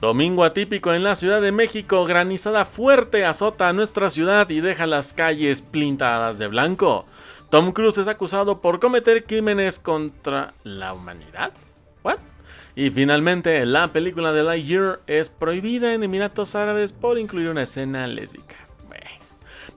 Domingo atípico en la Ciudad de México, granizada fuerte azota a nuestra ciudad y deja las calles pintadas de blanco. Tom Cruise es acusado por cometer crímenes contra la humanidad. ¿What? Y finalmente, la película de Lightyear es prohibida en Emiratos Árabes por incluir una escena lésbica.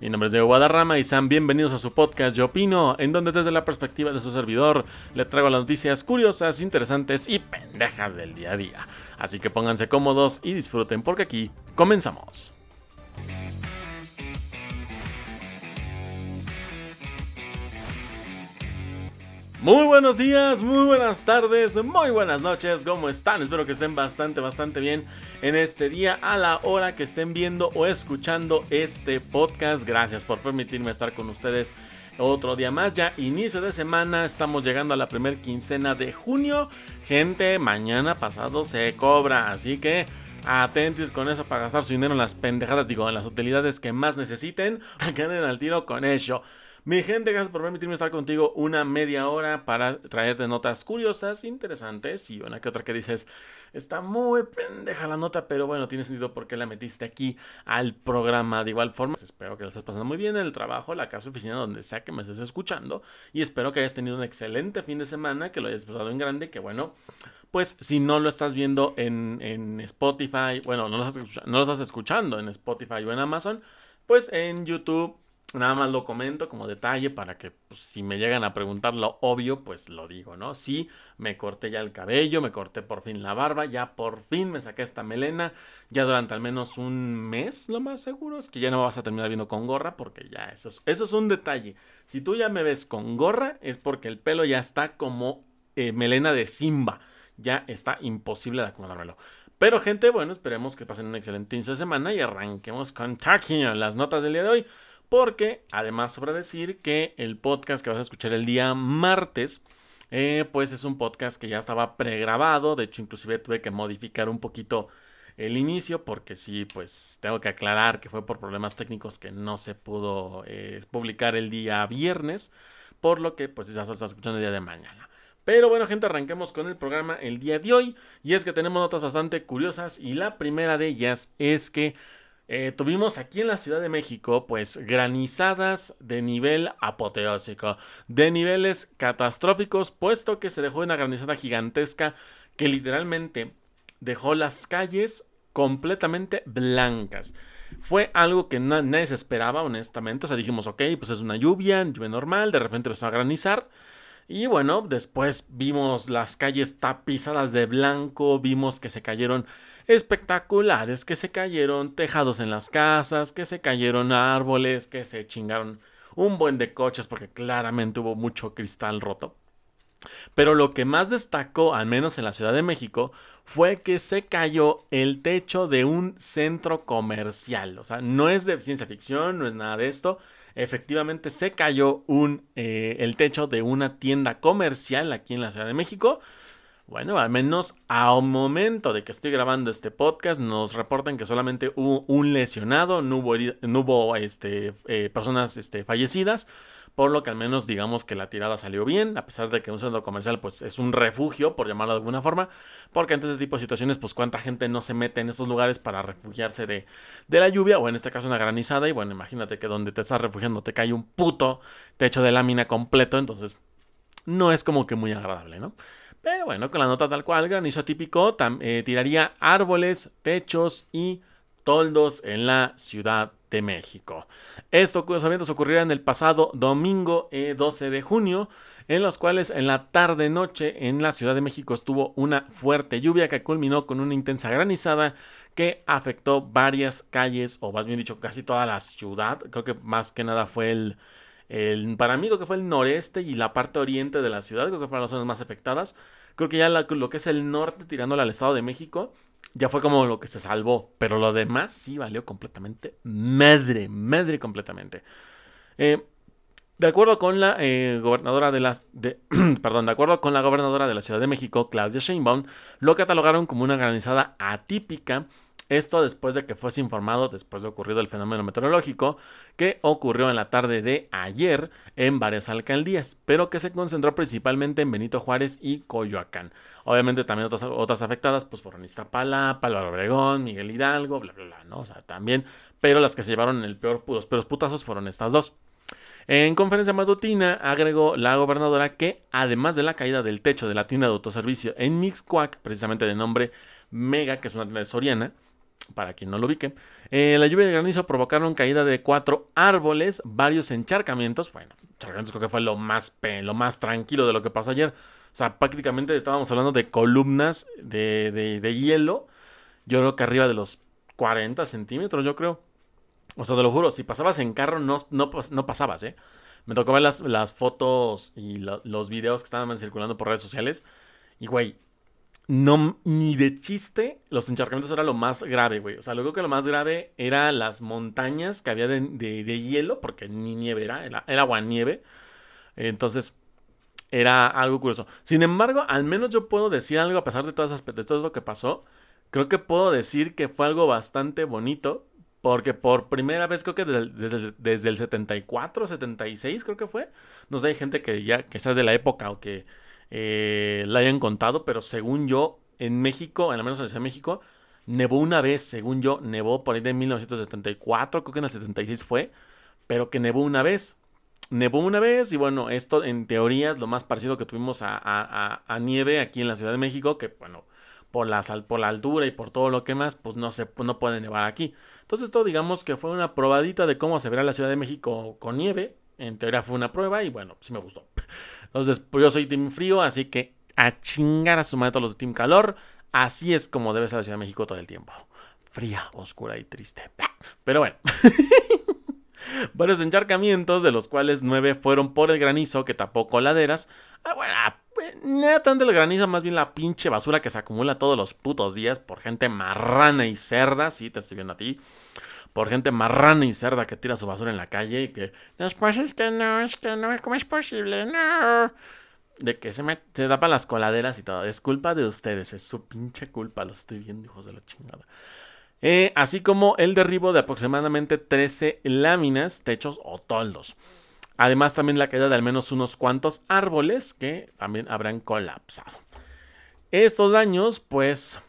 Mi nombre es Diego Guadarrama y sean bienvenidos a su podcast Yo Opino, en donde desde la perspectiva de su servidor le traigo las noticias curiosas, interesantes y pendejas del día a día. Así que pónganse cómodos y disfruten porque aquí comenzamos. Muy buenos días, muy buenas tardes, muy buenas noches, ¿cómo están? Espero que estén bastante, bastante bien en este día a la hora que estén viendo o escuchando este podcast. Gracias por permitirme estar con ustedes otro día más, ya inicio de semana, estamos llegando a la primer quincena de junio. Gente, mañana pasado se cobra, así que atentos con eso para gastar su dinero en las pendejadas, digo, en las utilidades que más necesiten, queden al tiro con eso. Mi gente, gracias por permitirme estar contigo una media hora para traerte notas curiosas, interesantes y una que otra que dices, está muy pendeja la nota, pero bueno, tiene sentido porque la metiste aquí al programa. De igual forma, espero que lo estés pasando muy bien en el trabajo, la casa, oficina, donde sea que me estés escuchando y espero que hayas tenido un excelente fin de semana, que lo hayas pasado en grande, que bueno, pues si no lo estás viendo en, Spotify, bueno, no no lo estás escuchando en Spotify o en Amazon, pues en YouTube Nada más lo comento como detalle para que pues, si me llegan a preguntar lo obvio, pues lo digo, ¿no? Sí, me corté ya el cabello, me corté por fin la barba, ya por fin me saqué esta melena, ya durante al menos un mes, lo más seguro es que ya no vas a terminar viendo con gorra porque ya eso es, eso es un detalle. Si tú ya me ves con gorra es porque el pelo ya está como eh, melena de Simba, ya está imposible de acomodármelo. Pero gente, bueno, esperemos que pasen un excelente inicio de semana y arranquemos con Talking, las notas del día de hoy. Porque además sobra decir que el podcast que vas a escuchar el día martes, eh, pues es un podcast que ya estaba pregrabado. De hecho, inclusive tuve que modificar un poquito el inicio porque sí, pues tengo que aclarar que fue por problemas técnicos que no se pudo eh, publicar el día viernes. Por lo que pues ya solo estás escuchando el día de mañana. Pero bueno, gente, arranquemos con el programa el día de hoy. Y es que tenemos notas bastante curiosas. Y la primera de ellas es que eh, tuvimos aquí en la Ciudad de México, pues granizadas de nivel apoteósico, de niveles catastróficos, puesto que se dejó una granizada gigantesca que literalmente dejó las calles completamente blancas. Fue algo que nadie se esperaba, honestamente. O sea, dijimos, ok, pues es una lluvia, lluvia normal, de repente empezó a granizar. Y bueno, después vimos las calles tapizadas de blanco, vimos que se cayeron espectaculares que se cayeron tejados en las casas, que se cayeron árboles, que se chingaron un buen de coches porque claramente hubo mucho cristal roto. Pero lo que más destacó, al menos en la Ciudad de México, fue que se cayó el techo de un centro comercial. O sea, no es de ciencia ficción, no es nada de esto. Efectivamente se cayó un, eh, el techo de una tienda comercial aquí en la Ciudad de México. Bueno, al menos a un momento de que estoy grabando este podcast, nos reportan que solamente hubo un lesionado, no hubo, no hubo este, eh, personas este, fallecidas, por lo que al menos digamos que la tirada salió bien, a pesar de que un centro comercial pues es un refugio, por llamarlo de alguna forma, porque ante este tipo de situaciones pues cuánta gente no se mete en estos lugares para refugiarse de, de la lluvia, o en este caso una granizada, y bueno, imagínate que donde te estás refugiando te cae un puto techo de lámina completo, entonces no es como que muy agradable, ¿no? Pero bueno, con la nota tal cual, granizo atípico eh, tiraría árboles, techos y toldos en la Ciudad de México. Estos eventos ocurrirán el pasado domingo 12 eh, de junio, en los cuales en la tarde-noche en la Ciudad de México estuvo una fuerte lluvia que culminó con una intensa granizada que afectó varias calles, o más bien dicho, casi toda la ciudad. Creo que más que nada fue el, el, para mí lo que fue el noreste y la parte oriente de la ciudad, creo que fueron las zonas más afectadas. Creo que ya lo que es el norte tirándole al Estado de México, ya fue como lo que se salvó. Pero lo demás sí valió completamente madre, madre completamente. Eh, de acuerdo con la eh, gobernadora de las, de, perdón, de acuerdo con la gobernadora de la Ciudad de México, Claudia Sheinbaum, lo catalogaron como una granizada atípica Esto después de que fuese informado, después de ocurrido el fenómeno meteorológico, que ocurrió en la tarde de ayer en varias alcaldías, pero que se concentró principalmente en Benito Juárez y Coyoacán. Obviamente también otras, otras afectadas, pues fueron Iztapalapa, Álvaro Obregón, Miguel Hidalgo, bla, bla, bla, ¿no? O sea, también, pero las que se llevaron el peor, los peores putazos fueron estas dos. En conferencia matutina agregó la gobernadora que, además de la caída del techo de la tienda de autoservicio en Mixcoac, precisamente de nombre Mega, que es una tienda de Soriana, para quien no lo ubique, eh, la lluvia el granizo provocaron caída de cuatro árboles, varios encharcamientos. Bueno, encharcamientos creo que fue lo más, lo más tranquilo de lo que pasó ayer. O sea, prácticamente estábamos hablando de columnas de, de, hielo. Yo creo que arriba de los 40 centímetros, yo creo. O sea, te lo juro, si pasabas en carro no, no, no pasabas, ¿eh? Me tocó ver las, las fotos y los videos que estaban circulando por redes sociales. Y, güey, no, ni de chiste, los encharcamientos era lo más grave, güey. O sea, lo que lo más grave era las montañas que había de, hielo, porque ni nieve era, era, agua nieve. Entonces, era algo curioso. Sin embargo, al menos yo puedo decir algo a pesar de, todas esas, de todo lo que pasó. Creo que puedo decir que fue algo bastante bonito. Porque por primera vez, creo que desde, desde, el 74, 76, creo que fue. No sé, hay gente que ya que sea de la época o que eh, la hayan contado, pero según yo, en México, al menos en la Ciudad de México, nevó una vez, según yo, nevó por ahí de 1974, creo que en el 76 fue, pero que nevó una vez. Nevó una vez y bueno, esto en teoría es lo más parecido que tuvimos a, nieve aquí en la Ciudad de México, que bueno, por la, por la altura y por todo lo que más, pues no, se, no puede nevar aquí. Entonces esto digamos que fue una probadita de cómo se verá la Ciudad de México con nieve. En teoría fue una prueba y bueno, sí me gustó. Entonces, pues yo soy Team Frío, así que a chingar a su madre todos los de Team Calor. Así es como debe ser la Ciudad de México todo el tiempo. Fría, oscura y triste. Pero bueno. Varios encharcamientos, de los cuales nueve fueron por el granizo que tapó coladeras. Ah, bueno, ah, pues, nada tanto el granizo, más bien la pinche basura que se acumula todos los putos días por gente marrana y cerda. Sí, te estoy viendo a ti por gente marrana y cerda que tira su basura en la calle y que después es que no, es que no, ¿cómo es posible? No. De que se, me, se tapa las coladeras y todo. Es culpa de ustedes, es su pinche culpa. Lo estoy viendo, hijos de la chingada. Eh, así como el derribo de aproximadamente 13 láminas, techos o toldos. Además, también la caída de al menos unos cuantos árboles que también habrán colapsado. Estos daños, pues,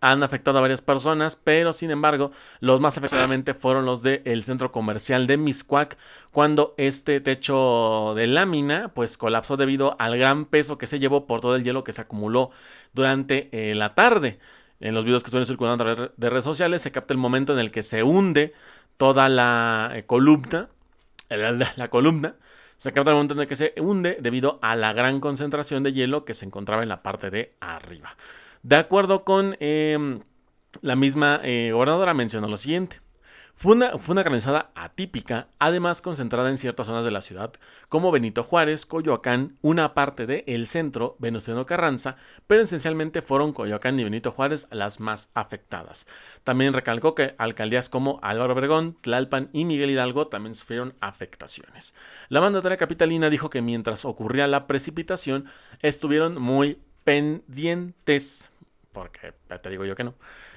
han afectado a varias personas, pero sin embargo, los más afectadamente fueron los del centro comercial de Miscuac, cuando este techo de lámina pues colapsó debido al gran peso que se llevó por todo el hielo que se acumuló durante eh, la tarde. En los videos que estuvieron circulando a través de redes sociales se capta el momento en el que se hunde toda la eh, columna, la columna, se capta el momento en el que se hunde debido a la gran concentración de hielo que se encontraba en la parte de arriba. De acuerdo con em, la misma eh, gobernadora, mencionó lo siguiente. Fue una, fue una, granizada atípica, además concentrada en ciertas zonas de la ciudad, como Benito Juárez, Coyoacán, una parte de El Centro, Venustiano Carranza, pero esencialmente fueron Coyoacán y Benito Juárez las más afectadas. También recalcó que alcaldías como Álvaro Obregón, Tlalpan y Miguel Hidalgo también sufrieron afectaciones. La mandataria capitalina dijo que mientras ocurría la precipitación, estuvieron muy pendientes porque te digo yo que no,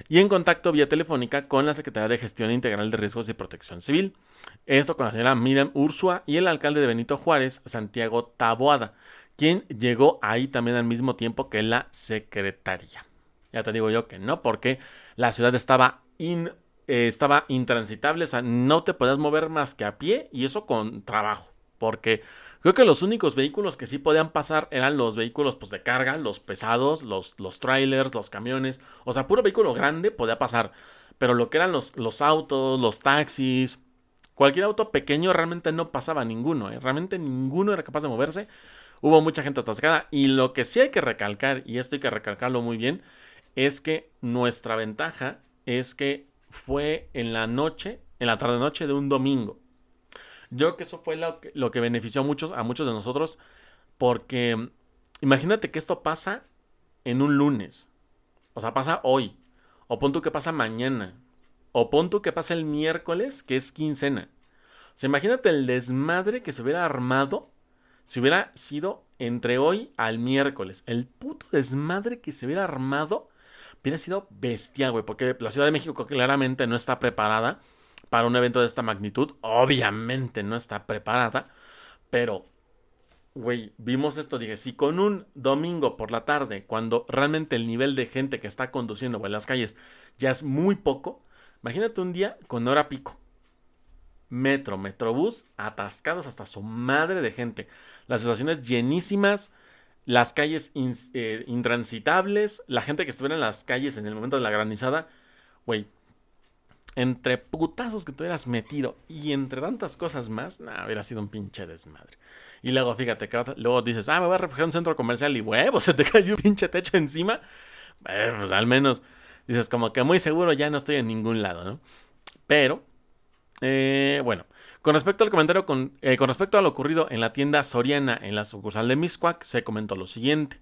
y en contacto vía telefónica con la Secretaría de Gestión Integral de Riesgos y Protección Civil. Esto con la señora Miriam Ursua y el alcalde de Benito Juárez, Santiago Taboada, quien llegó ahí también al mismo tiempo que la secretaría. Ya te digo yo que no, porque la ciudad estaba, in, eh, estaba intransitable, o sea, no te podías mover más que a pie y eso con trabajo, porque Creo que los únicos vehículos que sí podían pasar eran los vehículos pues, de carga, los pesados, los, los trailers, los camiones. O sea, puro vehículo grande podía pasar. Pero lo que eran los, los autos, los taxis, cualquier auto pequeño realmente no pasaba ninguno. ¿eh? Realmente ninguno era capaz de moverse. Hubo mucha gente atascada. Y lo que sí hay que recalcar, y esto hay que recalcarlo muy bien, es que nuestra ventaja es que fue en la noche, en la tarde-noche de un domingo. Yo creo que eso fue lo que, lo que benefició a muchos, a muchos de nosotros, porque imagínate que esto pasa en un lunes, o sea, pasa hoy, o pon tú que pasa mañana, o pon tú que pasa el miércoles, que es quincena. O sea, imagínate el desmadre que se hubiera armado si hubiera sido entre hoy al miércoles. El puto desmadre que se hubiera armado hubiera sido bestial, güey, porque la Ciudad de México claramente no está preparada para un evento de esta magnitud. Obviamente no está preparada, pero, güey, vimos esto, dije, si con un domingo por la tarde, cuando realmente el nivel de gente que está conduciendo en las calles ya es muy poco, imagínate un día con hora pico. Metro, Metrobús, atascados hasta su madre de gente. Las estaciones llenísimas, las calles eh, intransitables, la gente que estuviera en las calles en el momento de la granizada, güey, entre putazos que te hubieras metido y entre tantas cosas más, nah, hubiera sido un pinche desmadre. Y luego, fíjate, que luego dices, ah, me voy a refugiar en un centro comercial y huevo, se te cayó un pinche techo encima. Eh, pues al menos dices, como que muy seguro ya no estoy en ningún lado, ¿no? Pero, eh, bueno, con respecto al comentario, con, eh, con respecto a lo ocurrido en la tienda Soriana en la sucursal de Miscuac, se comentó lo siguiente.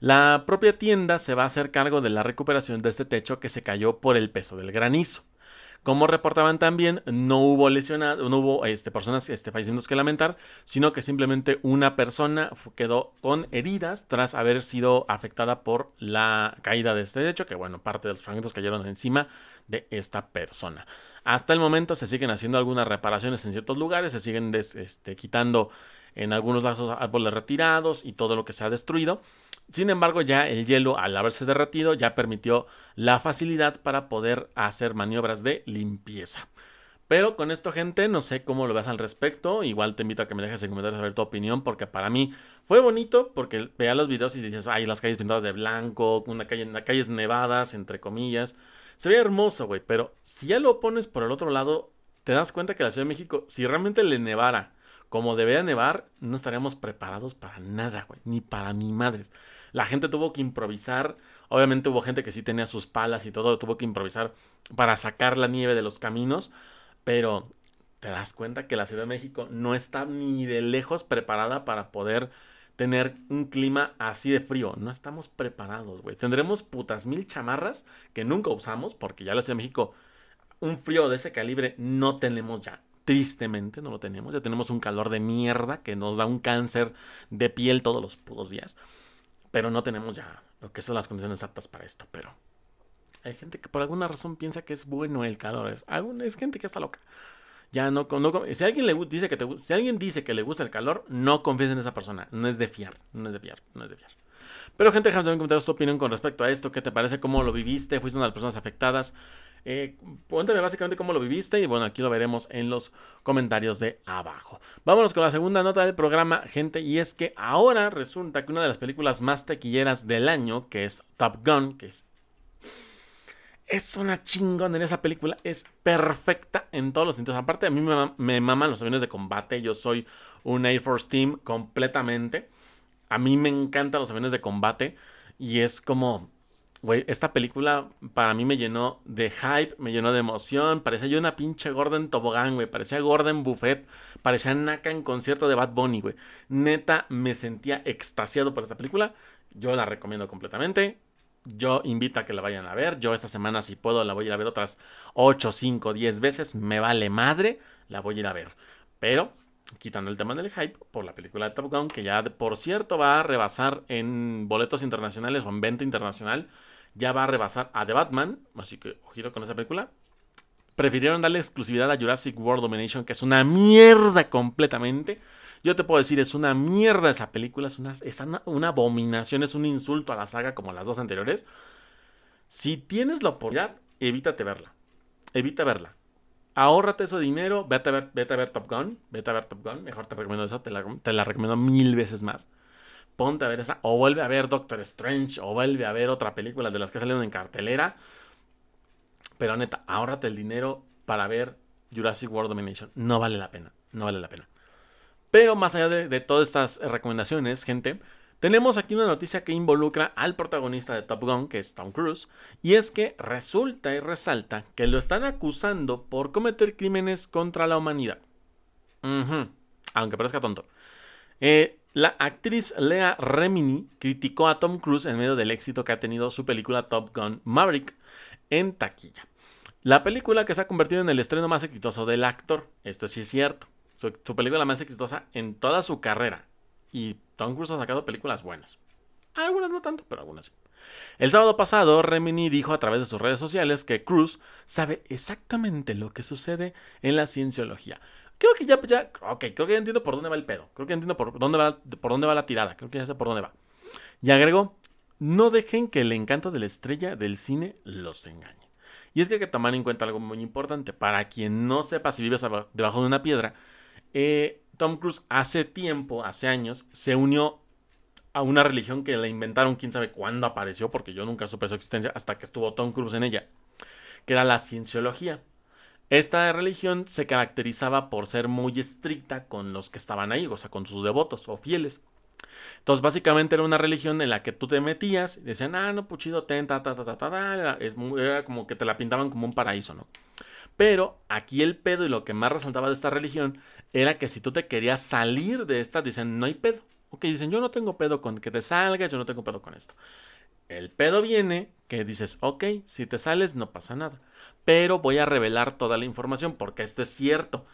La propia tienda se va a hacer cargo de la recuperación de este techo que se cayó por el peso del granizo. Como reportaban también, no hubo lesionados, no hubo este, personas este, fallecidos que lamentar, sino que simplemente una persona quedó con heridas tras haber sido afectada por la caída de este techo, que bueno, parte de los fragmentos cayeron encima de esta persona. Hasta el momento se siguen haciendo algunas reparaciones en ciertos lugares, se siguen este, quitando en algunos lazos árboles retirados y todo lo que se ha destruido. Sin embargo, ya el hielo, al haberse derretido, ya permitió la facilidad para poder hacer maniobras de limpieza. Pero con esto, gente, no sé cómo lo veas al respecto. Igual te invito a que me dejes en comentarios a ver tu opinión, porque para mí fue bonito, porque veas los videos y dices, ay, las calles pintadas de blanco, una calle, calles nevadas, entre comillas. Se ve hermoso, güey, pero si ya lo pones por el otro lado, te das cuenta que la Ciudad de México, si realmente le nevara como debía nevar, no estaríamos preparados para nada, güey, ni para mi madres. La gente tuvo que improvisar. Obviamente hubo gente que sí tenía sus palas y todo, tuvo que improvisar para sacar la nieve de los caminos, pero te das cuenta que la Ciudad de México no está ni de lejos preparada para poder tener un clima así de frío. No estamos preparados, güey. Tendremos putas mil chamarras que nunca usamos, porque ya la Ciudad de México, un frío de ese calibre no tenemos ya. Tristemente no lo tenemos. Ya tenemos un calor de mierda que nos da un cáncer de piel todos los putos días. Pero no tenemos ya lo que son las condiciones aptas para esto. Pero hay gente que por alguna razón piensa que es bueno el calor. Es gente que está loca. Ya no, no si alguien le dice que si alguien dice que le gusta el calor, no confíes en esa persona. No es de fiar, no es de fiar, no es de fiar. Pero gente, déjame en comentarios tu opinión con respecto a esto. ¿Qué te parece? ¿Cómo lo viviste? ¿Fuiste una de las personas afectadas? Eh, cuéntame básicamente cómo lo viviste y bueno, aquí lo veremos en los comentarios de abajo. Vámonos con la segunda nota del programa, gente, y es que ahora resulta que una de las películas más tequilleras del año, que es Top Gun, que es es una chingona en esa película. Es perfecta en todos los sentidos. Aparte, a mí me, me, maman los aviones de combate. Yo soy un Air Force Team completamente. A mí me encantan los aviones de combate. Y es como Güey, esta película para mí me llenó de hype, me llenó de emoción. Parecía yo una pinche Gordon Tobogán, güey. Parecía Gordon Buffet. Parecía Naka en concierto de Bad Bunny, güey. Neta, me sentía extasiado por esta película. Yo la recomiendo completamente. Yo invito a que la vayan a ver. Yo esta semana, si puedo, la voy a ir a ver otras 8, 5, 10 veces. Me vale madre. La voy a ir a ver. Pero, quitando el tema del hype, por la película de Top Gun, que ya por cierto va a rebasar en boletos internacionales o en venta internacional ya va a rebasar a The Batman, así que ojito con esa película. Prefirieron darle exclusividad a Jurassic World Domination, que es una mierda completamente. Yo te puedo decir, es una mierda esa película, es una, es una, abominación, es un insulto a la saga como las dos anteriores. Si tienes la oportunidad, evítate verla. Evita verla. Ahórrate ese dinero, vete a ver, vete a ver Top Gun, vete a ver Top Gun, mejor te recomiendo eso, te la, te la recomiendo mil veces más ponte a ver esa, o vuelve a ver Doctor Strange, o vuelve a ver otra película de las que salieron en cartelera. Pero neta, ahórrate el dinero para ver Jurassic World Domination. No vale la pena, no vale la pena. Pero más allá de, todas estas recomendaciones, gente, tenemos aquí una noticia que involucra al protagonista de Top Gun, que es Tom Cruise, y es que resulta y resalta que lo están acusando por cometer crímenes contra la humanidad. Aunque parezca tonto. Eh, la actriz Lea Remini criticó a Tom Cruise en medio del éxito que ha tenido su película Top Gun Maverick en taquilla. La película que se ha convertido en el estreno más exitoso del actor. Esto sí es cierto. Su, película más exitosa en toda su carrera. Y Tom Cruise ha sacado películas buenas. Algunas no tanto, pero algunas sí. El sábado pasado, Remini dijo a través de sus redes sociales que Cruz sabe exactamente lo que sucede en la cienciología. Creo que ya, ya, ok, creo que ya entiendo por dónde va el pedo. Creo que entiendo por dónde va, por dónde va la tirada. Creo que ya sé por dónde va. Y agregó, no dejen que el encanto de la estrella del cine los engañe. Y es que hay que tomar en cuenta algo muy importante. Para quien no sepa si vives debajo de una piedra, eh, Tom Cruise hace tiempo, hace años, se unió a una religión que la inventaron, quién sabe cuándo apareció, porque yo nunca supe su existencia hasta que estuvo Tom Cruise en ella, que era la cienciología. Esta religión se caracterizaba por ser muy estricta con los que estaban ahí, o sea, con sus devotos o fieles. Entonces, básicamente era una religión en la que tú te metías y decían, ah, no, puchido, ten, ta, ta, ta, ta, ta, era como que te la pintaban como un paraíso, ¿no? Pero aquí el pedo y lo que más resaltaba de esta religión era que si tú te querías salir de esta, dicen, no hay pedo. Ok, dicen, yo no tengo pedo con que te salgas, yo no tengo pedo con esto. El pedo viene que dices, ok, si te sales no pasa nada. Pero voy a revelar toda la información porque esto es cierto.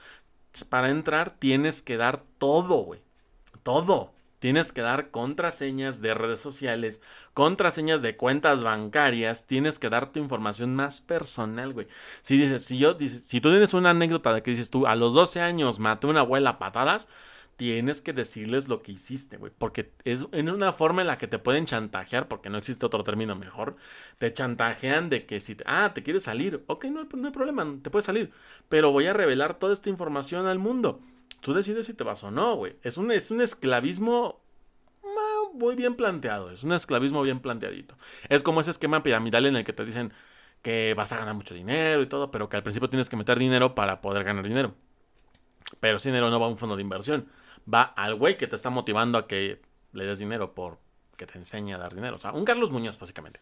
Para entrar tienes que dar todo, güey. Todo. Tienes que dar contraseñas de redes sociales, contraseñas de cuentas bancarias, tienes que dar tu información más personal, güey. Si dices, si yo, si tú tienes una anécdota de que dices tú, a los 12 años maté a una abuela a patadas, tienes que decirles lo que hiciste, güey. Porque es en una forma en la que te pueden chantajear, porque no existe otro término mejor. Te chantajean de que si, te, ah, te quieres salir, ok, no, no hay problema, te puedes salir. Pero voy a revelar toda esta información al mundo. Tú decides si te vas o no, güey. Es un, es un esclavismo muy bien planteado. Es un esclavismo bien planteadito. Es como ese esquema piramidal en el que te dicen que vas a ganar mucho dinero y todo, pero que al principio tienes que meter dinero para poder ganar dinero. Pero ese dinero no va a un fondo de inversión. Va al güey que te está motivando a que le des dinero por que te enseñe a dar dinero. O sea, un Carlos Muñoz, básicamente.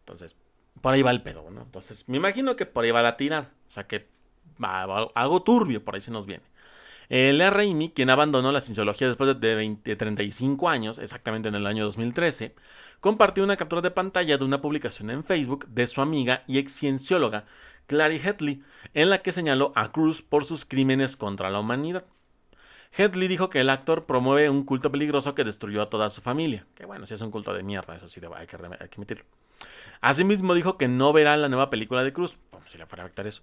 Entonces, por ahí va el pedo, ¿no? Entonces, me imagino que por ahí va la tirada. O sea, que va, algo turbio por ahí se nos viene. El Raimi, quien abandonó la cienciología después de, 35 años, exactamente en el año 2013, compartió una captura de pantalla de una publicación en Facebook de su amiga y ex ciencióloga Clary Hetley, en la que señaló a Cruz por sus crímenes contra la humanidad. Hetley dijo que el actor promueve un culto peligroso que destruyó a toda su familia. Que bueno, si es un culto de mierda, eso sí hay que, hay que admitirlo. Asimismo dijo que no verá la nueva película de Cruz, como si le fuera a afectar eso,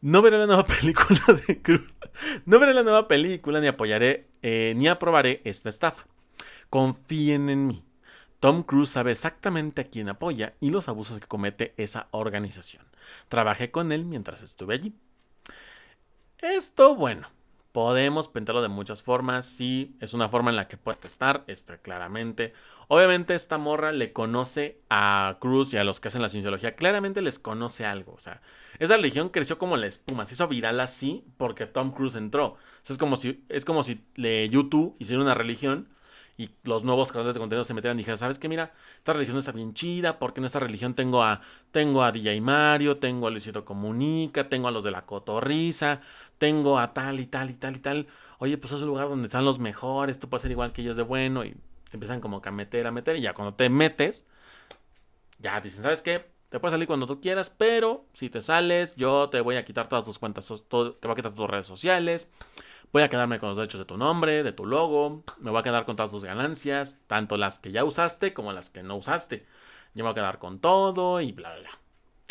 no veré la nueva película de Cruz. No veré la nueva película ni apoyaré eh, ni aprobaré esta estafa. Confíen en mí. Tom Cruise sabe exactamente a quién apoya y los abusos que comete esa organización. Trabajé con él mientras estuve allí. Esto, bueno, Podemos pintarlo de muchas formas. Sí, es una forma en la que puede estar, está claramente. Obviamente, esta morra le conoce a Cruz y a los que hacen la cienciología. Claramente les conoce algo. O sea, esa religión creció como la espuma. Se hizo viral así porque Tom Cruise entró. es como si, es como si le, YouTube hiciera una religión y los nuevos creadores de contenido se metieran y dijeran, ¿sabes qué? Mira, esta religión está bien chida, porque en esta religión tengo a, tengo a DJ Mario, tengo a Luisito Comunica, tengo a los de la Cotorriza, tengo a tal y tal y tal y tal. Oye, pues es un lugar donde están los mejores, tú puedes ser igual que ellos de bueno y te empiezan como que a meter, a meter y ya cuando te metes, ya dicen, ¿sabes qué? Te puedes salir cuando tú quieras, pero si te sales, yo te voy a quitar todas tus cuentas, te voy a quitar tus redes sociales, voy a quedarme con los derechos de tu nombre, de tu logo, me voy a quedar con todas tus ganancias, tanto las que ya usaste como las que no usaste. Yo me voy a quedar con todo y bla, bla, bla.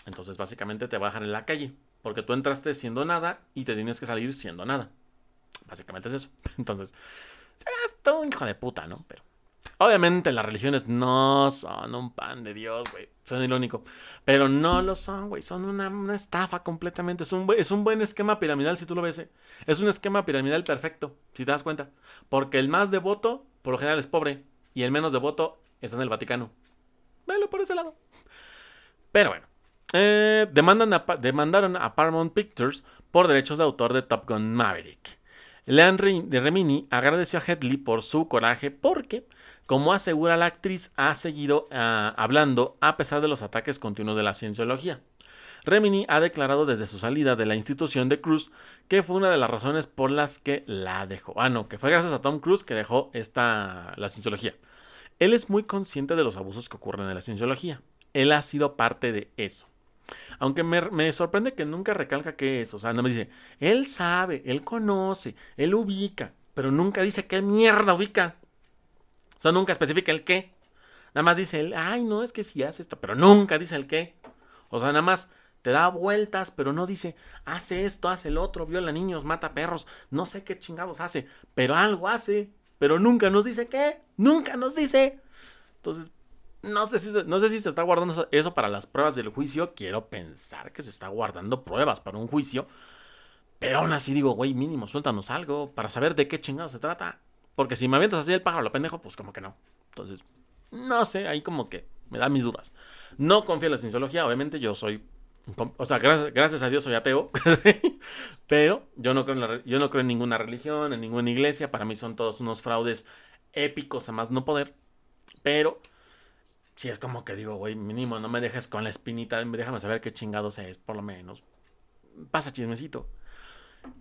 Entonces básicamente te voy a dejar en la calle. Porque tú entraste siendo nada y te tienes que salir siendo nada. Básicamente es eso. Entonces, todo un hijo de puta, ¿no? Pero obviamente las religiones no son un pan de Dios, güey. Son irónico. Pero no lo son, güey. Son una, estafa completamente. Es un, es un buen esquema piramidal si tú lo ves. ¿eh? Es un esquema piramidal perfecto, si te das cuenta. Porque el más devoto, por lo general, es pobre. Y el menos devoto está en el Vaticano. Velo por ese lado. Pero bueno. Eh, demandan demandaron a Paramount Pictures por derechos de autor de Top Gun Maverick. Leanne Remini agradeció a Headley por su coraje porque, como asegura la actriz, ha seguido ah, hablando a pesar de los ataques continuos de la cienciología. Remini ha declarado desde su salida de la institución de Cruz que fue una de las razones por las que la dejó. Ah, no, que fue gracias a Tom Cruise que dejó esta, la cienciología. Él es muy consciente de los abusos que ocurren en la cienciología. Él ha sido parte de eso. Aunque me, sorprende que nunca recalca qué es. O sea, no me dice, él sabe, él conoce, él ubica, pero nunca dice qué mierda ubica. O sea, nunca especifica el qué. Nada más dice él, ay, no, es que si hace esto, pero nunca dice el qué. O sea, nada más te da vueltas, pero no dice, hace esto, hace el otro, viola niños, mata perros, no sé qué chingados hace, pero algo hace, pero nunca nos dice qué, nunca nos dice. Entonces, no sé si, no sé si se está guardando eso para las pruebas del juicio, quiero pensar que se está guardando pruebas para un juicio, pero aún así digo, güey, mínimo, suéltanos algo para saber de qué chingados se trata. Porque si me avientas así el pájaro lo pendejo, pues como que no. Entonces, no sé, ahí como que me da mis dudas. No confío en la cienciología, obviamente yo soy o sea, gracias, a Dios soy ateo, pero yo no, creo en yo no creo en ninguna religión, en ninguna iglesia, para mí son todos unos fraudes épicos a más no poder, pero si es como que digo, güey, mínimo, no me dejes con la espinita, déjame saber qué chingados es, por lo menos. Pasa chismecito.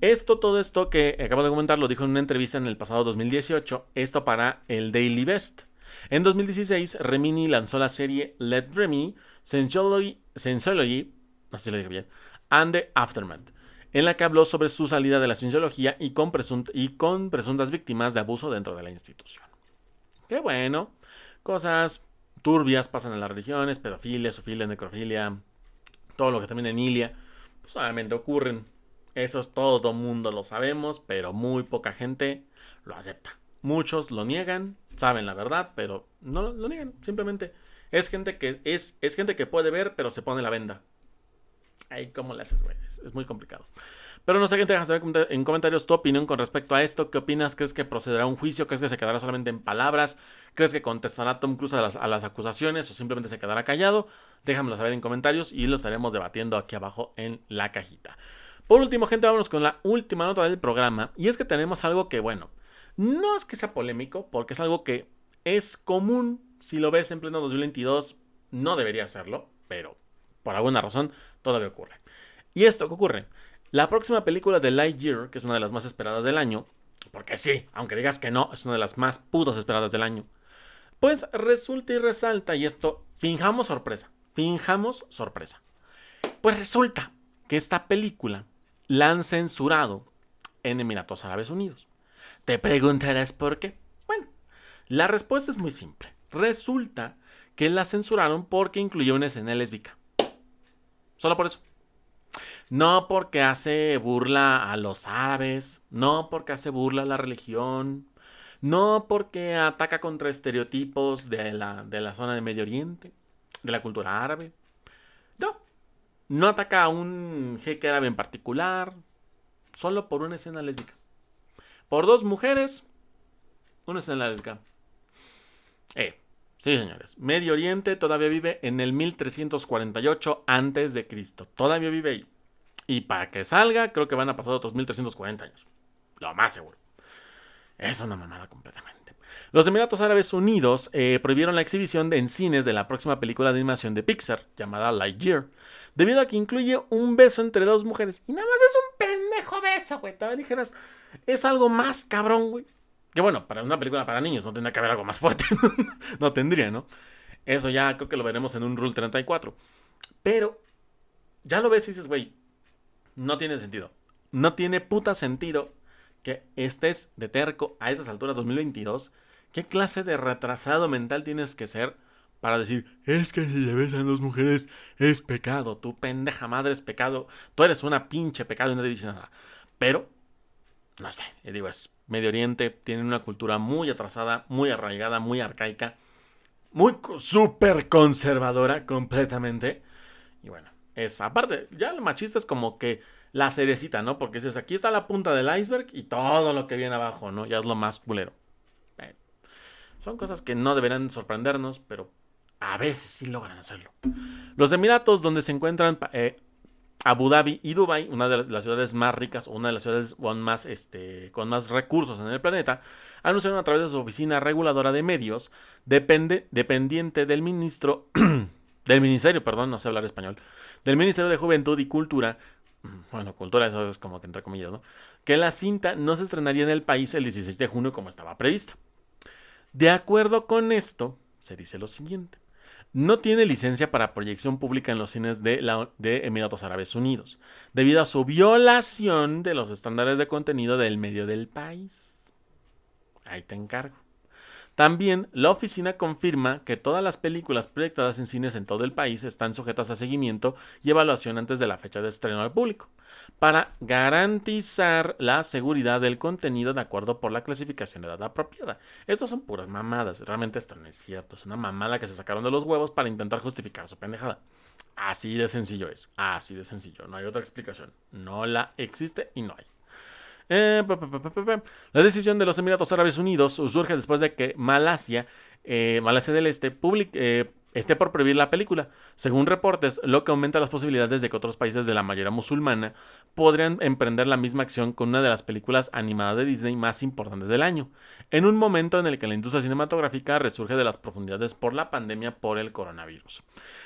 Esto, todo esto que acabo de comentar, lo dijo en una entrevista en el pasado 2018, esto para el Daily Best. En 2016, Remini lanzó la serie Let Remy, Sensuology así lo dije bien, and the Aftermath, en la que habló sobre su salida de la cienciología y con, y con presuntas víctimas de abuso dentro de la institución. Qué bueno, cosas turbias pasan en las religiones, pedofilia, sofilia, necrofilia, todo lo que también en Ilia, pues obviamente ocurren. Eso es todo mundo lo sabemos, pero muy poca gente lo acepta. Muchos lo niegan, saben la verdad, pero no lo, niegan, simplemente es gente que es, es gente que puede ver, pero se pone la venda. Ahí, ¿cómo le haces, güey? Es, muy complicado. Pero no sé qué te dejas saber en comentarios tu opinión con respecto a esto. ¿Qué opinas? ¿Crees que procederá un juicio? ¿Crees que se quedará solamente en palabras? ¿Crees que contestará Tom Cruise a las, a las acusaciones o simplemente se quedará callado? Déjamelo saber en comentarios y lo estaremos debatiendo aquí abajo en la cajita. Por último, gente, vámonos con la última nota del programa. Y es que tenemos algo que, bueno, no es que sea polémico, porque es algo que es común. Si lo ves en pleno 2022, no debería serlo, pero por alguna razón todavía ocurre. ¿Y esto qué ocurre? La próxima película de Lightyear, que es una de las más esperadas del año, porque sí, aunque digas que no, es una de las más putas esperadas del año, pues resulta y resalta, y esto, finjamos sorpresa, finjamos sorpresa. Pues resulta que esta película la han censurado en Emiratos Árabes Unidos. Te preguntarás por qué. Bueno, la respuesta es muy simple. Resulta que la censuraron porque incluyó una escena lésbica. Solo por eso. No porque hace burla a los árabes, no porque hace burla a la religión, no porque ataca contra estereotipos de la, de la zona de Medio Oriente, de la cultura árabe. No, no ataca a un jeque árabe en particular, solo por una escena lésbica. Por dos mujeres, una escena lésbica. Eh, Sí, señores. Medio Oriente todavía vive en el 1348 antes de Cristo. Todavía vive ahí. Y para que salga, creo que van a pasar otros 1340 años. Lo más seguro. Es una mamada completamente. Los Emiratos Árabes Unidos eh, prohibieron la exhibición de, en cines de la próxima película de animación de Pixar, llamada Lightyear, debido a que incluye un beso entre dos mujeres. Y nada más es un pendejo beso, güey. Te dijeras, es algo más cabrón, güey. Que bueno, para una película para niños no tendría que haber algo más fuerte. no tendría, ¿no? Eso ya creo que lo veremos en un Rule 34. Pero ya lo ves y dices, güey, no tiene sentido. No tiene puta sentido que estés de terco a estas alturas 2022. ¿Qué clase de retrasado mental tienes que ser para decir, es que si le besan dos mujeres es pecado, tu pendeja madre es pecado, tú eres una pinche pecado y no te dice nada. Pero no sé, digo, es Medio Oriente, tienen una cultura muy atrasada, muy arraigada, muy arcaica, muy súper conservadora completamente. Y bueno, es aparte, ya el machista es como que la cerecita, ¿no? Porque dices, aquí está la punta del iceberg y todo lo que viene abajo, ¿no? Ya es lo más culero. son cosas que no deberán sorprendernos, pero a veces sí logran hacerlo. Los Emiratos, donde se encuentran eh, Abu Dhabi y Dubai, una de las ciudades más ricas una de las ciudades con más, este, con más recursos en el planeta, anunciaron a través de su oficina reguladora de medios, depende, dependiente del ministro, del ministerio, perdón, no sé hablar español, del Ministerio de Juventud y Cultura, mm, bueno, cultura, eso es como que entre comillas, ¿no? Que la cinta no se estrenaría en el país el 16 de junio como estaba prevista. De acuerdo con esto, se dice lo siguiente no tiene licencia para proyección pública en los cines de, de, Emiratos Árabes Unidos, debido a su violación de los estándares de contenido del medio del país. Ahí te encargo. También la oficina confirma que todas las películas proyectadas en cines en todo el país están sujetas a seguimiento y evaluación antes de la fecha de estreno al público, para garantizar la seguridad del contenido de acuerdo por la clasificación de edad apropiada. Estos son puras mamadas, realmente esto no es cierto, es una mamada que se sacaron de los huevos para intentar justificar su pendejada. Así de sencillo es, así de sencillo, no hay otra explicación, no la existe y no hay. Eh, la decisión de los Emiratos Árabes Unidos surge después de que Malasia, eh, Malasia del Este, eh, esté por prohibir la película. Según reportes, lo que aumenta las posibilidades de que otros países de la mayoría musulmana podrían emprender la misma acción con una de las películas animadas de Disney más importantes del año, en un momento en el que la industria cinematográfica resurge de las profundidades por la pandemia por el coronavirus.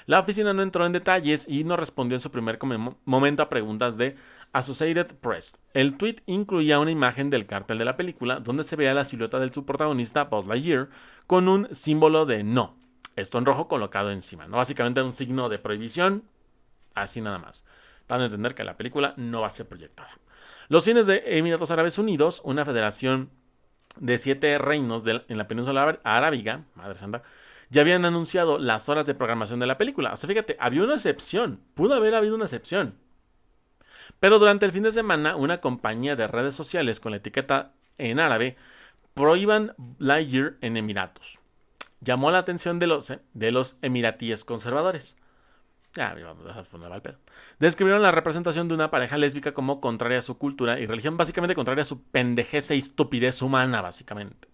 La oficina no entró en detalles y no respondió en su primer momento a preguntas de Associated Press. El tweet incluía una imagen del cartel de la película donde se veía la silueta del su protagonista Buzz Lightyear con un símbolo de no, esto en rojo colocado encima, ¿no? Básicamente un signo de prohibición, así nada más, dando a entender que la película no va a ser proyectada. Los cines de Emiratos Árabes Unidos, una federación de siete reinos en la península arábiga, madre santa, ya habían anunciado las horas de programación de la película. O sea, fíjate, había una excepción, pudo haber habido una excepción. Pero durante el fin de semana, una compañía de redes sociales con la etiqueta en árabe prohíban Lightyear en Emiratos. Llamó la atención de los, de los emiratíes conservadores. Ya, vamos a poner al pedo. Describieron la representación de una pareja lésbica como contraria a su cultura y religión, básicamente contraria a su pendejez e estupidez humana, básicamente.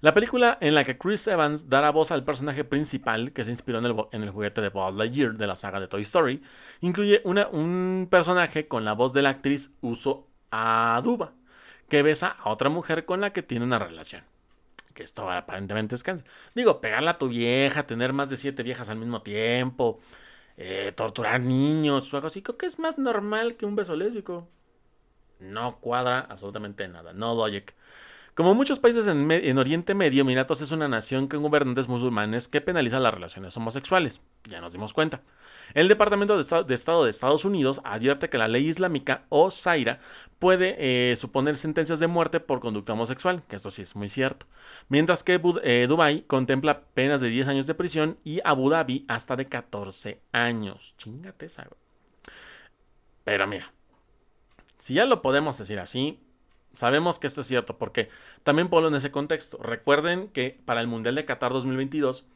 La película en la que Chris Evans dará voz al personaje principal, que se inspiró en el, juguete de Buzz Lightyear de la saga de Toy Story, incluye un personaje con la voz de la actriz Uso Aduba, que besa a otra mujer con la que tiene una relación. Esto aparentemente es cáncer. Digo, pegarla a tu vieja, tener más de siete viejas al mismo tiempo, eh, torturar niños o algo así, creo que es más normal que un beso lésbico. No cuadra absolutamente nada, no logic. Como muchos países en, Oriente Medio, Emiratos es una nación con gobernantes musulmanes que penaliza las relaciones homosexuales. Ya nos dimos cuenta. El Departamento de Estado de, Estados Unidos advierte que la ley islámica o Zaira puede eh, suponer sentencias de muerte por conducta homosexual, que esto sí es muy cierto. Mientras que eh, Dubái contempla penas de 10 años de prisión y Abu Dhabi hasta de 14 años. Chingate esa, Pero mira, si ya lo podemos decir así, Sabemos que esto es cierto porque también ponlo en ese contexto. Recuerden que para el Mundial de Qatar 2022,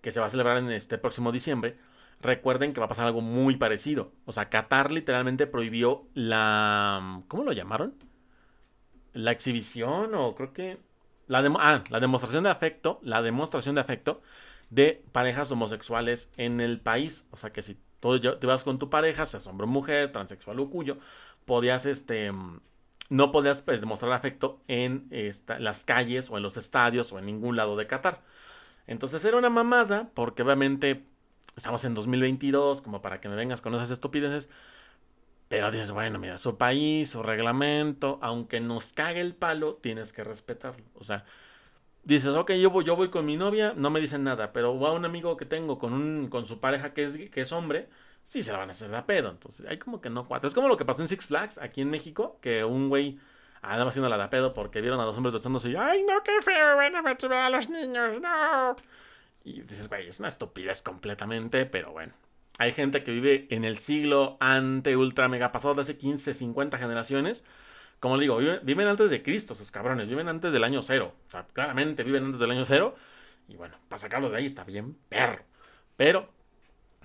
que se va a celebrar en este próximo diciembre, recuerden que va a pasar algo muy parecido. O sea, Qatar literalmente prohibió la... ¿Cómo lo llamaron? La exhibición o creo que... La, ah, la demostración de afecto, la demostración de afecto de parejas homosexuales en el país. O sea que si tú te vas con tu pareja, seas hombre o mujer, transexual o cuyo, podías este no podías pues, demostrar afecto en las calles o en los estadios o en ningún lado de Qatar. Entonces era una mamada, porque obviamente estamos en 2022, como para que me vengas con esas estupideces. Pero dices, bueno, mira, su país, su reglamento, aunque nos cague el palo, tienes que respetarlo. O sea, dices, ok, yo voy, yo voy con mi novia, no me dicen nada, pero va un amigo que tengo con, un, con su pareja que es, que es hombre, sí se la van a hacer de pedo. Entonces, hay como que no cuatro. Es como lo que pasó en Six Flags aquí en México, que un güey andaba haciendo la de pedo porque vieron a dos hombres besándose y, ay, no, qué feo, van a a los niños, no. Y dices, güey, es una estupidez completamente, pero bueno. Hay gente que vive en el siglo ante ultra mega pasado de hace 15, 50 generaciones. Como digo, viven, antes de Cristo, esos cabrones, viven antes del año cero. O sea, claramente viven antes del año cero. Y bueno, para sacarlos de ahí está bien perro. Pero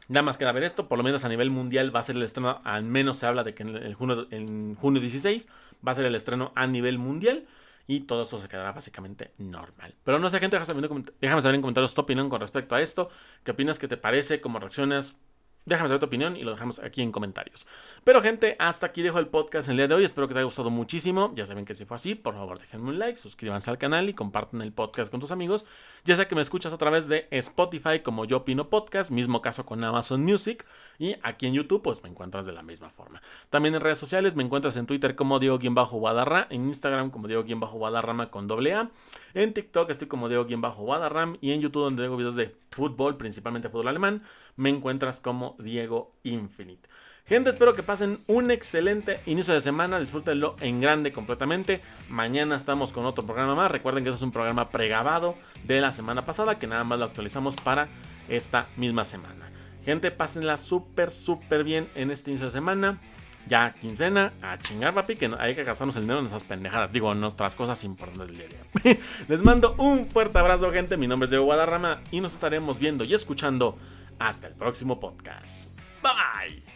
Nada más queda ver esto, por lo menos a nivel mundial va a ser el estreno, al menos se habla de que en, el junio, en junio 16 va a ser el estreno a nivel mundial y todo eso se quedará básicamente normal. Pero no sé, gente, déjame saber en comentarios tu opinión con respecto a esto. ¿Qué opinas? ¿Qué te parece? ¿Cómo reaccionas? Déjame saber tu opinión y lo dejamos aquí en comentarios. Pero gente, hasta aquí dejo el podcast el día de hoy. Espero que te haya gustado muchísimo. Ya saben que si fue así, por favor déjenme un like, suscríbanse al canal y compartan el podcast con tus amigos. Ya sea que me escuchas a través de Spotify como Yo Opino Podcast, mismo caso con Amazon Music. Y aquí en YouTube pues me encuentras de la misma forma. También en redes sociales me encuentras en Twitter como Diego-Guadarra, en Instagram como Diego-Guadarrama con doble A. En TikTok estoy como Diego-Guadarram y en YouTube donde tengo videos de fútbol, principalmente fútbol alemán, me encuentras como Diego Infinite. Gente, espero que pasen un excelente inicio de semana. Disfrútenlo en grande completamente. Mañana estamos con otro programa más. Recuerden que esto es un programa pregabado de la semana pasada que nada más lo actualizamos para esta misma semana. Gente, pásenla súper, súper bien en este inicio de semana. Ya quincena, a chingar, papi, que hay que gastarnos el dinero en esas pendejadas. Digo, nuestras cosas importantes del día. Les mando un fuerte abrazo, gente. Mi nombre es Diego Guadarrama y nos estaremos viendo y escuchando hasta el próximo podcast. Bye.